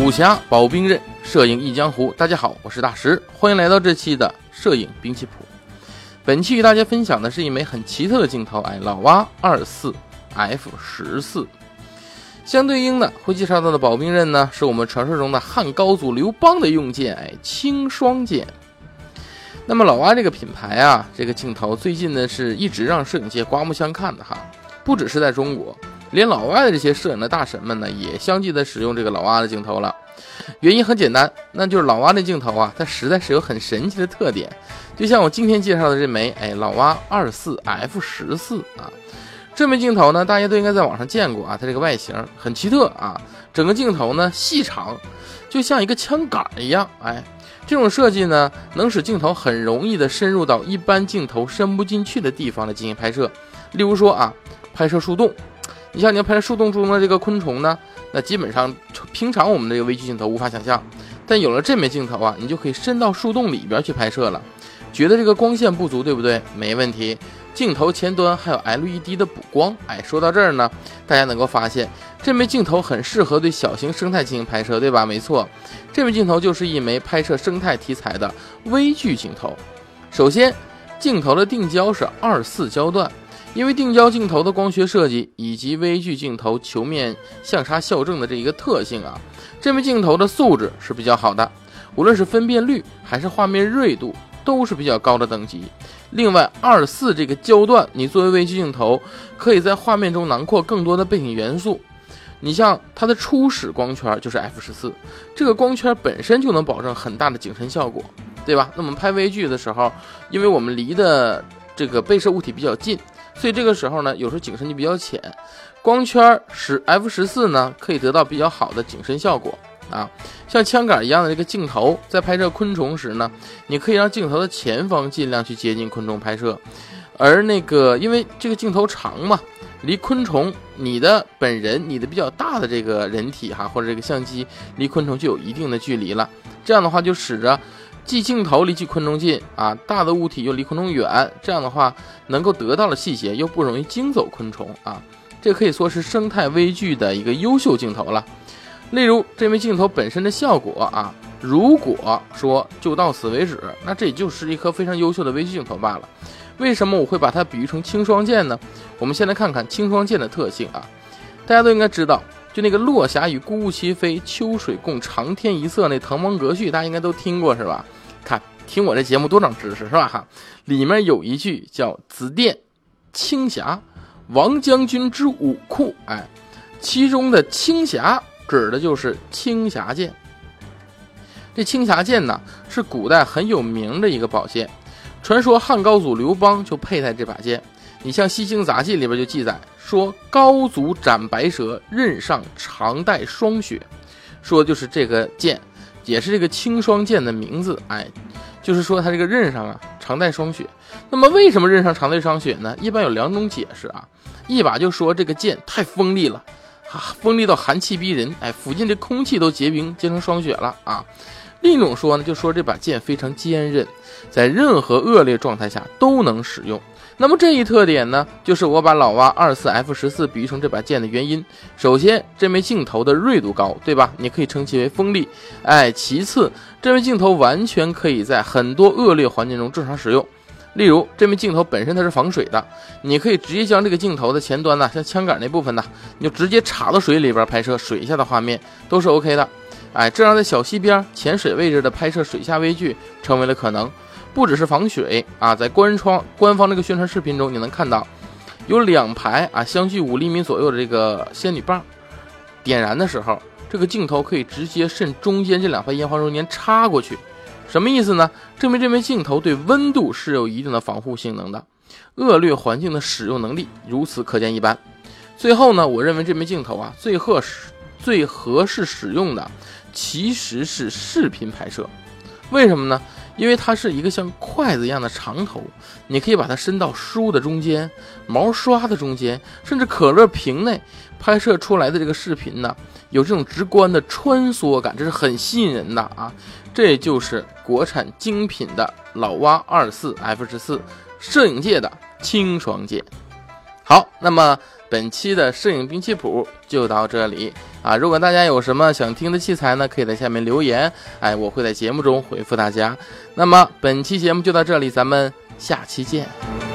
武侠保兵刃，摄影忆江湖。大家好，我是大石，欢迎来到这期的摄影兵器谱。本期与大家分享的是一枚很奇特的镜头，哎，老蛙二四 F 十四。相对应的会介绍到的保兵刃呢，是我们传说中的汉高祖刘邦的用剑，哎，青霜剑。那么老蛙这个品牌啊，这个镜头最近呢是一直让摄影界刮目相看的哈，不只是在中国。连老外的这些摄影的大神们呢，也相继的使用这个老蛙的镜头了。原因很简单，那就是老蛙的镜头啊，它实在是有很神奇的特点。就像我今天介绍的这枚，哎，老蛙二四 F 十四啊，这枚镜头呢，大家都应该在网上见过啊。它这个外形很奇特啊，整个镜头呢细长，就像一个枪杆一样。哎，这种设计呢，能使镜头很容易的深入到一般镜头伸不进去的地方来进行拍摄。例如说啊，拍摄树洞。你像你要拍树洞中的这个昆虫呢，那基本上平常我们这个微距镜头无法想象，但有了这枚镜头啊，你就可以伸到树洞里边去拍摄了。觉得这个光线不足，对不对？没问题，镜头前端还有 LED 的补光。哎，说到这儿呢，大家能够发现这枚镜头很适合对小型生态进行拍摄，对吧？没错，这枚镜头就是一枚拍摄生态题材的微距镜头。首先，镜头的定焦是二四焦段。因为定焦镜头的光学设计以及微距镜头球面相差校正的这一个特性啊，这枚镜头的素质是比较好的，无论是分辨率还是画面锐度都是比较高的等级。另外，二四这个焦段，你作为微距镜头，可以在画面中囊括更多的背景元素。你像它的初始光圈就是 F 十四，这个光圈本身就能保证很大的景深效果，对吧？那我们拍微距的时候，因为我们离的这个被摄物体比较近。所以这个时候呢，有时候景深就比较浅，光圈使 F 十四呢可以得到比较好的景深效果啊。像枪杆一样的这个镜头，在拍摄昆虫时呢，你可以让镜头的前方尽量去接近昆虫拍摄，而那个因为这个镜头长嘛，离昆虫你的本人你的比较大的这个人体哈或者这个相机离昆虫就有一定的距离了，这样的话就使得。既镜头离昆虫近啊，大的物体又离昆虫远，这样的话能够得到的细节又不容易惊走昆虫啊，这可以说是生态微距的一个优秀镜头了。例如这枚镜头本身的效果啊，如果说就到此为止，那这也就是一颗非常优秀的微距镜头罢了。为什么我会把它比喻成青霜剑呢？我们先来看看青霜剑的特性啊，大家都应该知道，就那个落霞与孤鹜齐飞，秋水共长天一色那滕王阁序，大家应该都听过是吧？听我这节目多长知识是吧？哈，里面有一句叫“紫电青霞，王将军之武库”，哎，其中的青霞指的就是青霞剑。这青霞剑呢，是古代很有名的一个宝剑，传说汉高祖刘邦就佩戴这把剑。你像《西京杂记》里边就记载说，高祖斩白蛇，刃上常带霜雪，说的就是这个剑。也是这个青霜剑的名字，哎，就是说它这个刃上啊常带霜雪。那么为什么刃上常带霜雪呢？一般有两种解释啊，一把就说这个剑太锋利了，啊，锋利到寒气逼人，哎，附近的空气都结冰结成霜雪了啊。另一种说呢，就说这把剑非常坚韧，在任何恶劣状态下都能使用。那么这一特点呢，就是我把老蛙二四 F 十四比喻成这把剑的原因。首先，这枚镜头的锐度高，对吧？你可以称其为锋利。哎，其次，这枚镜头完全可以在很多恶劣环境中正常使用。例如，这枚镜头本身它是防水的，你可以直接将这个镜头的前端呢，像枪杆那部分呢，你就直接插到水里边拍摄水下的画面都是 OK 的。哎，这样在小溪边、浅水位置的拍摄水下微距成为了可能。不只是防水啊，在官窗官方这个宣传视频中，你能看到有两排啊相距五厘米左右的这个仙女棒，点燃的时候，这个镜头可以直接渗中间这两排烟花中间插过去，什么意思呢？证明这枚镜头对温度是有一定的防护性能的，恶劣环境的使用能力如此可见一斑。最后呢，我认为这枚镜头啊最合适最合适使用的其实是视频拍摄，为什么呢？因为它是一个像筷子一样的长头，你可以把它伸到书的中间、毛刷的中间，甚至可乐瓶内，拍摄出来的这个视频呢，有这种直观的穿梭感，这是很吸引人的啊！这就是国产精品的老蛙二四 F 十四摄影界的清爽剑。好，那么本期的摄影兵器谱就到这里。啊。如果大家有什么想听的器材呢，可以在下面留言，哎，我会在节目中回复大家。那么本期节目就到这里，咱们下期见。